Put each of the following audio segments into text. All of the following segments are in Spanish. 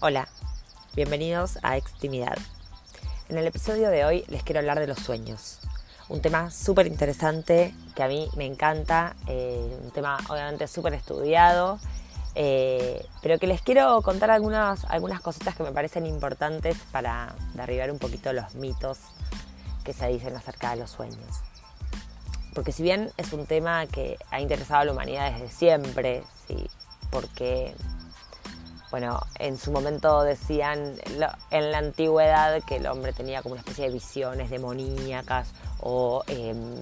Hola, bienvenidos a Extimidad. En el episodio de hoy les quiero hablar de los sueños. Un tema súper interesante que a mí me encanta, eh, un tema obviamente súper estudiado, eh, pero que les quiero contar algunas, algunas cositas que me parecen importantes para derribar un poquito los mitos que se dicen acerca de los sueños. Porque si bien es un tema que ha interesado a la humanidad desde siempre, ¿sí? porque bueno, en su momento decían en la antigüedad que el hombre tenía como una especie de visiones demoníacas o em,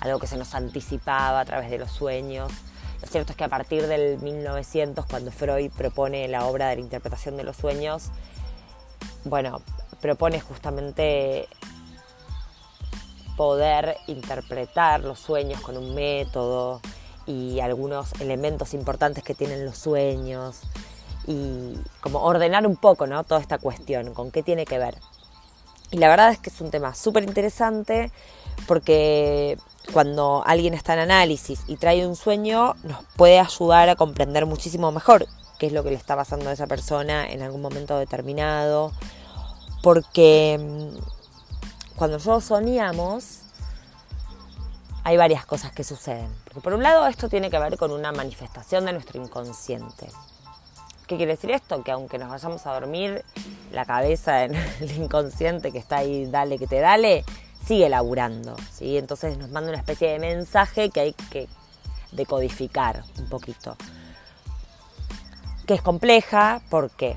algo que se nos anticipaba a través de los sueños. Lo cierto es que a partir del 1900, cuando Freud propone la obra de la interpretación de los sueños, bueno, propone justamente poder interpretar los sueños con un método y algunos elementos importantes que tienen los sueños y como ordenar un poco ¿no? toda esta cuestión, con qué tiene que ver. Y la verdad es que es un tema súper interesante porque cuando alguien está en análisis y trae un sueño, nos puede ayudar a comprender muchísimo mejor qué es lo que le está pasando a esa persona en algún momento determinado. Porque mm, cuando nosotros soñamos, hay varias cosas que suceden. Porque por un lado esto tiene que ver con una manifestación de nuestro inconsciente. ¿Qué quiere decir esto? Que aunque nos vayamos a dormir, la cabeza en el inconsciente que está ahí, dale que te dale, sigue laburando. ¿sí? Entonces nos manda una especie de mensaje que hay que decodificar un poquito. Que es compleja porque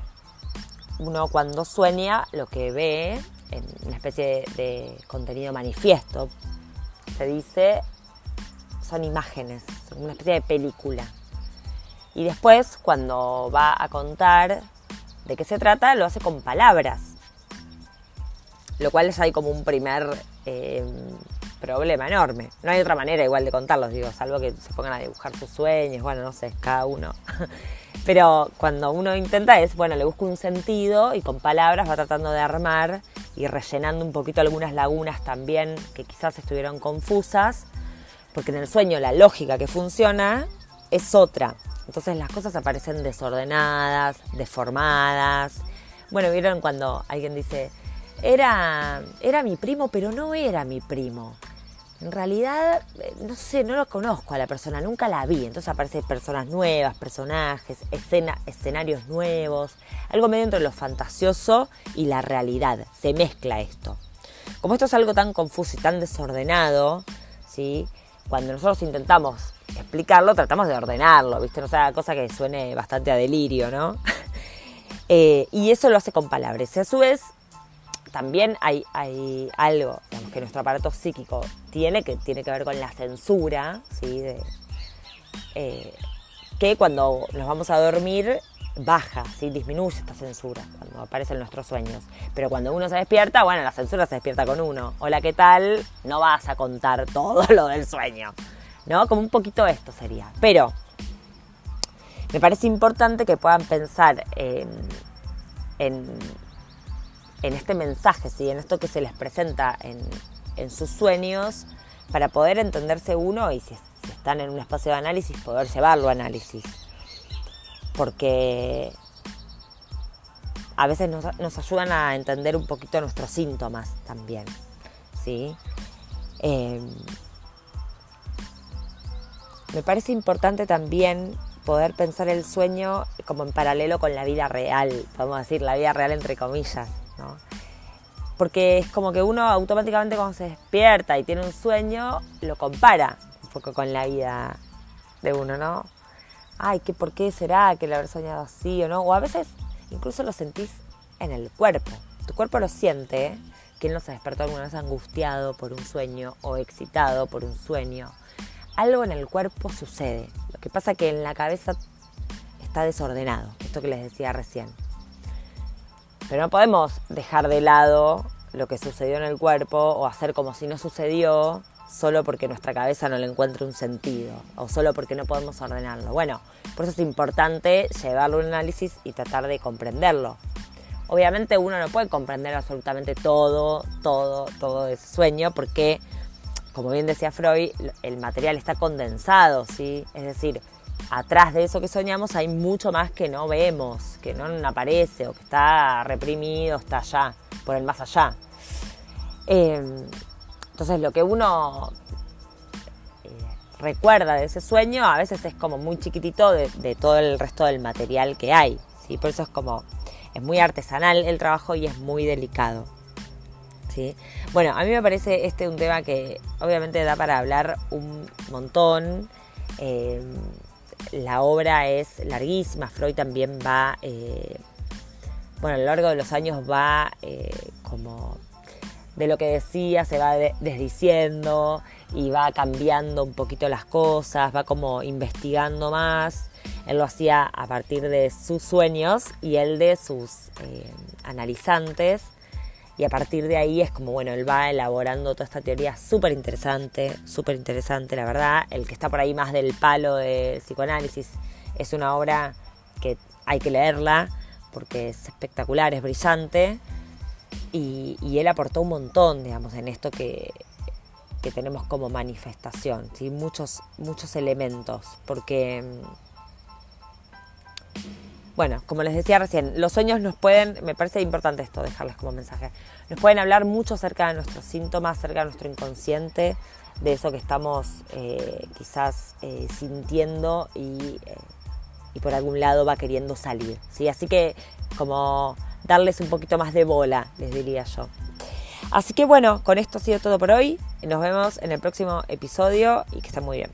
uno cuando sueña lo que ve en una especie de, contenido manifiesto, se dice, son imágenes, una especie de película. Y después, cuando va a contar de qué se trata, lo hace con palabras. Lo cual es ahí como un primer eh, problema enorme. No hay otra manera igual de contarlos, digo, salvo que se pongan a dibujar sus sueños, bueno, no sé, cada uno. Pero cuando uno intenta es, bueno, le busca un sentido y con palabras va tratando de armar y rellenando un poquito algunas lagunas también que quizás estuvieron confusas, porque en el sueño la lógica que funciona es otra. Entonces las cosas aparecen desordenadas, deformadas. Bueno, vieron cuando alguien dice, era, era mi primo, pero no era mi primo. En realidad, eh, no sé, no lo conozco a la persona, nunca la vi. Entonces aparecen personas nuevas, personajes, escena, escenarios nuevos, algo medio entre lo fantasioso y la realidad. Se mezcla esto. Como esto es algo tan confuso y tan desordenado, ¿sí? cuando nosotros intentamos explicarlo, tratamos de ordenarlo, ¿viste? No sea, cosa que suene bastante a delirio, ¿no? Eh, y eso lo hace con palabras. Y a su vez, también hay, hay algo que nuestro aparato psíquico tiene, que tiene que ver con la censura, ¿sí? Eh, que cuando nos vamos a dormir baja, ¿sí? disminuye esta censura cuando aparecen nuestros sueños. Pero cuando uno se despierta, bueno, la censura se despierta con uno. Hola, ¿qué tal? No vas a contar todo lo del sueño. ¿No? Como un poquito esto sería. Pero me parece importante que puedan pensar en, en, este mensaje, ¿sí? en esto que se les presenta en, sus sueños, para poder entenderse uno y si, están en un espacio de análisis, poder llevarlo a análisis. Porque a veces nos, nos, ayudan a entender un poquito nuestros síntomas también. ¿sí? Eh, me parece importante también poder pensar el sueño como en paralelo con la vida real, podemos decir, la vida real entre comillas, ¿no? Porque es como que uno automáticamente cuando se despierta y tiene un sueño, lo compara un poco con la vida de uno, ¿no? Ay, ¿qué, ¿por qué será que lo haber soñado así o no? O a veces incluso lo sentís en el cuerpo. Tu cuerpo lo siente, ¿eh? ¿Quién no se despertó alguna vez angustiado por un sueño o excitado por un sueño? Algo en el cuerpo sucede. Lo que pasa es que en la cabeza está desordenado, esto que les decía recién. Pero no podemos dejar de lado lo que sucedió en el cuerpo o hacer como si no sucedió solo porque nuestra cabeza no le encuentra un sentido o solo porque no podemos ordenarlo. Bueno, por eso es importante llevarlo a un análisis y tratar de comprenderlo. Obviamente uno no puede comprender absolutamente todo, todo, todo ese sueño porque como bien decía Freud, el material está condensado, ¿sí? Es decir, atrás de eso que soñamos hay mucho más que no vemos, que no aparece o que está reprimido, está allá, por el más allá. Em, entonces lo que uno eh, recuerda de ese sueño a veces es como muy chiquitito de, todo el resto del material que hay. ¿sí? Por eso es como, es muy artesanal el trabajo y es muy delicado. Bueno, a mí me parece este un tema que obviamente da para hablar un montón. Em, la obra es larguísima, Freud también va, eh, bueno, a lo largo de los años va eh, como de lo que decía, se va desdiciendo y va cambiando un poquito las cosas, va como investigando más. Él lo hacía a partir de sus sueños y él de sus eh, analizantes. Y a partir de ahí es como, bueno, él va elaborando toda esta teoría súper interesante, súper interesante, la verdad. El que está por ahí más del palo de psicoanálisis es una obra que hay que leerla porque es espectacular, es brillante. Y, él aportó un montón, digamos, en esto que, tenemos como manifestación, ¿sí? muchos, muchos elementos, porque bueno, como les decía recién, los sueños nos pueden, me parece importante esto, dejarles como mensaje, nos pueden hablar mucho acerca de nuestros síntomas, acerca de nuestro inconsciente, de eso que estamos eh, quizás eh, sintiendo y, eh, y, por algún lado va queriendo salir. ¿sí? Así que como darles un poquito más de bola, les diría yo. Así que bueno, con esto ha sido todo por hoy. Nos vemos en el próximo episodio y que estén muy bien.